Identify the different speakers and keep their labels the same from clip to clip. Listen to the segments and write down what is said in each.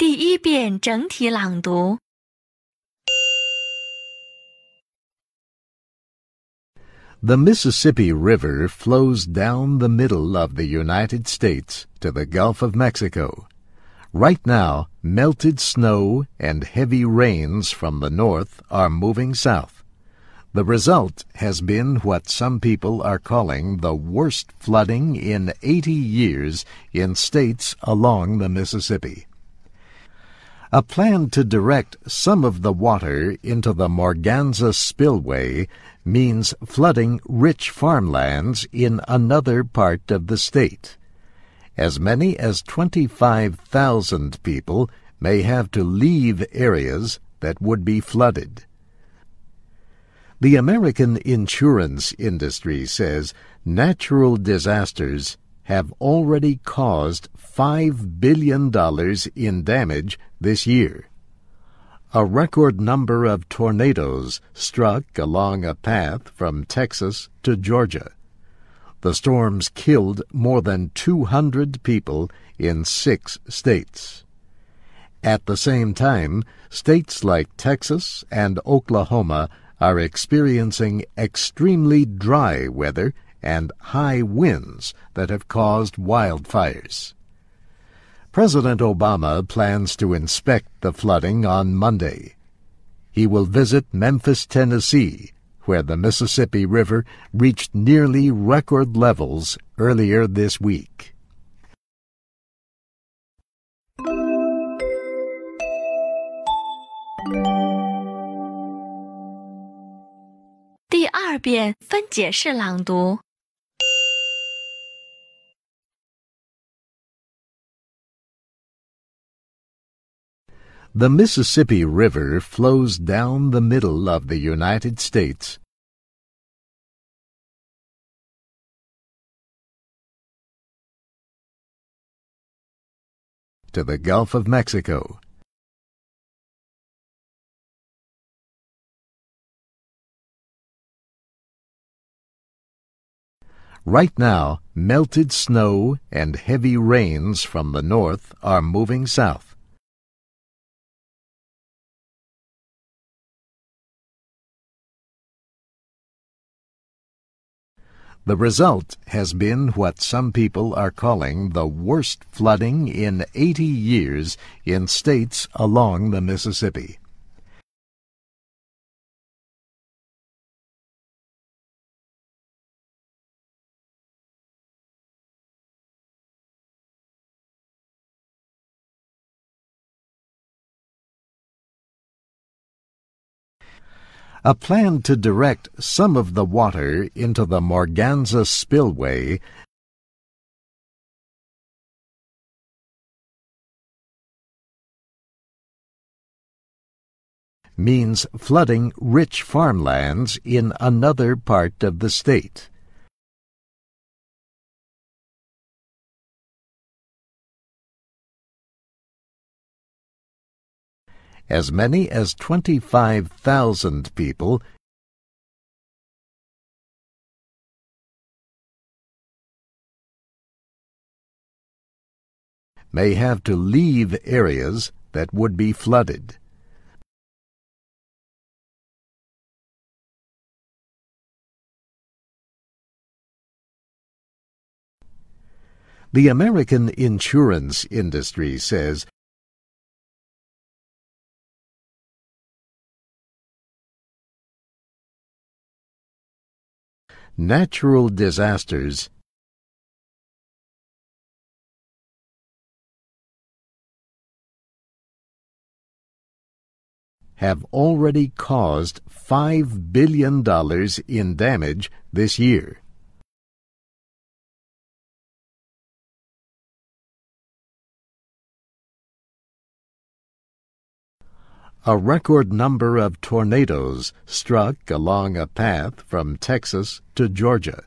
Speaker 1: 第一遍整体朗读。
Speaker 2: The Mississippi River flows down the middle of the United States to the Gulf of Mexico. Right now, melted snow and heavy rains from the north are moving south. The result has been what some people are calling the worst flooding in 80 years in states along the Mississippi. A plan to direct some of the water into the Morganza spillway means flooding rich farmlands in another part of the state. As many as 25,000 people may have to leave areas that would be flooded. The American insurance industry says natural disasters have already caused $5 billion in damage this year. A record number of tornadoes struck along a path from Texas to Georgia. The storms killed more than 200 people in six states. At the same time, states like Texas and Oklahoma are experiencing extremely dry weather and high winds that have caused wildfires. President Obama plans to inspect the flooding on Monday. He will visit Memphis, Tennessee, where the Mississippi River reached nearly record levels earlier this week. The Mississippi River flows down the middle of the United States to the Gulf of Mexico. Right now, melted snow and heavy rains from the north are moving south. The result has been what some people are calling the worst flooding in 80 years in states along the Mississippi. A plan to direct some of the water into the Morganza spillway means flooding rich farmlands in another part of the state. As many as 25,000 people may have to leave areas that would be flooded. The American insurance industry says natural disasters have already caused $5 billion in damage this year. A record number of tornadoes struck along a path from Texas to Georgia.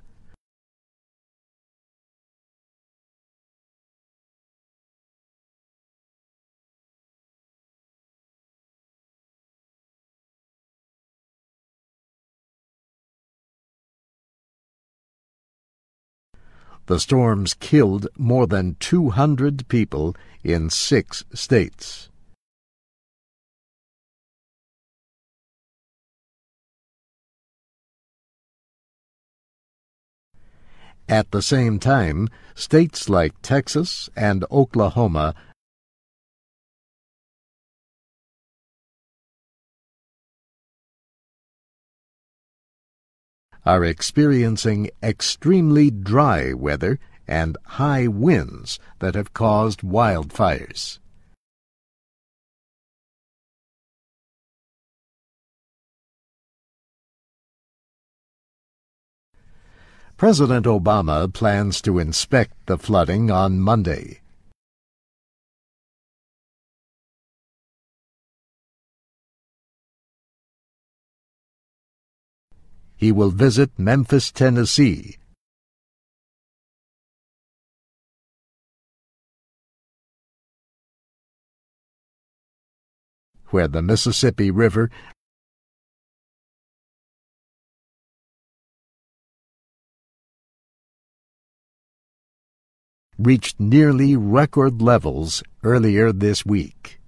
Speaker 2: The storms killed more than 200 people in six states. At the same time, states like Texas and Oklahoma are experiencing extremely dry weather and high winds that have caused wildfires. President Obama plans to inspect the flooding on Monday. He will visit Memphis, Tennessee, where the Mississippi River reached nearly record levels earlier this week.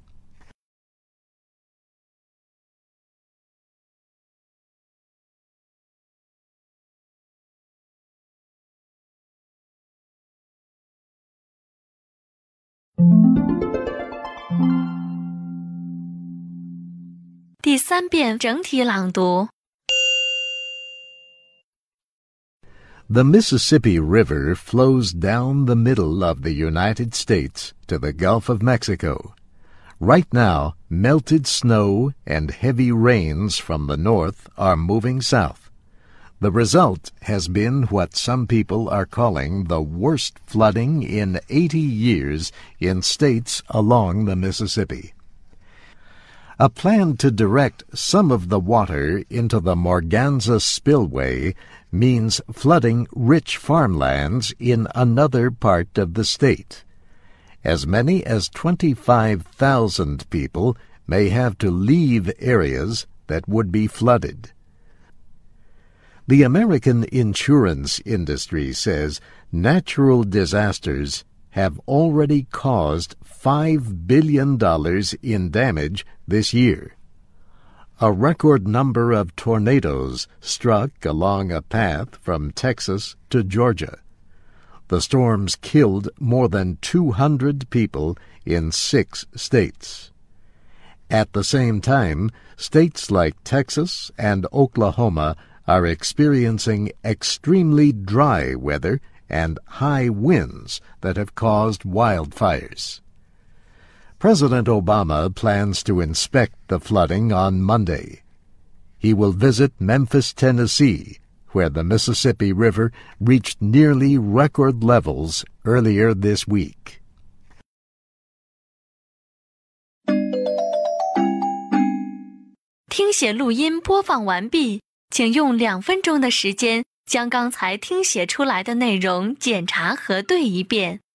Speaker 2: The Mississippi River flows down the middle of the United States to the Gulf of Mexico. Right now, melted snow and heavy rains from the north are moving south. The result has been what some people are calling the worst flooding in 80 years in states along the Mississippi. A plan to direct some of the water into the Morganza spillway means flooding rich farmlands in another part of the state. As many as 25,000 people may have to leave areas that would be flooded. The American insurance industry says natural disasters have already caused $5 billion in damage this year. A record number of tornadoes struck along a path from Texas to Georgia. The storms killed more than 200 people in six states. At the same time, states like Texas and Oklahoma are experiencing extremely dry weather and high winds that have caused wildfires. President Obama plans to inspect the flooding on Monday. He will visit Memphis, Tennessee, where the Mississippi River reached nearly record levels earlier this week.
Speaker 1: 将刚才听写出来的内容检查核对一遍。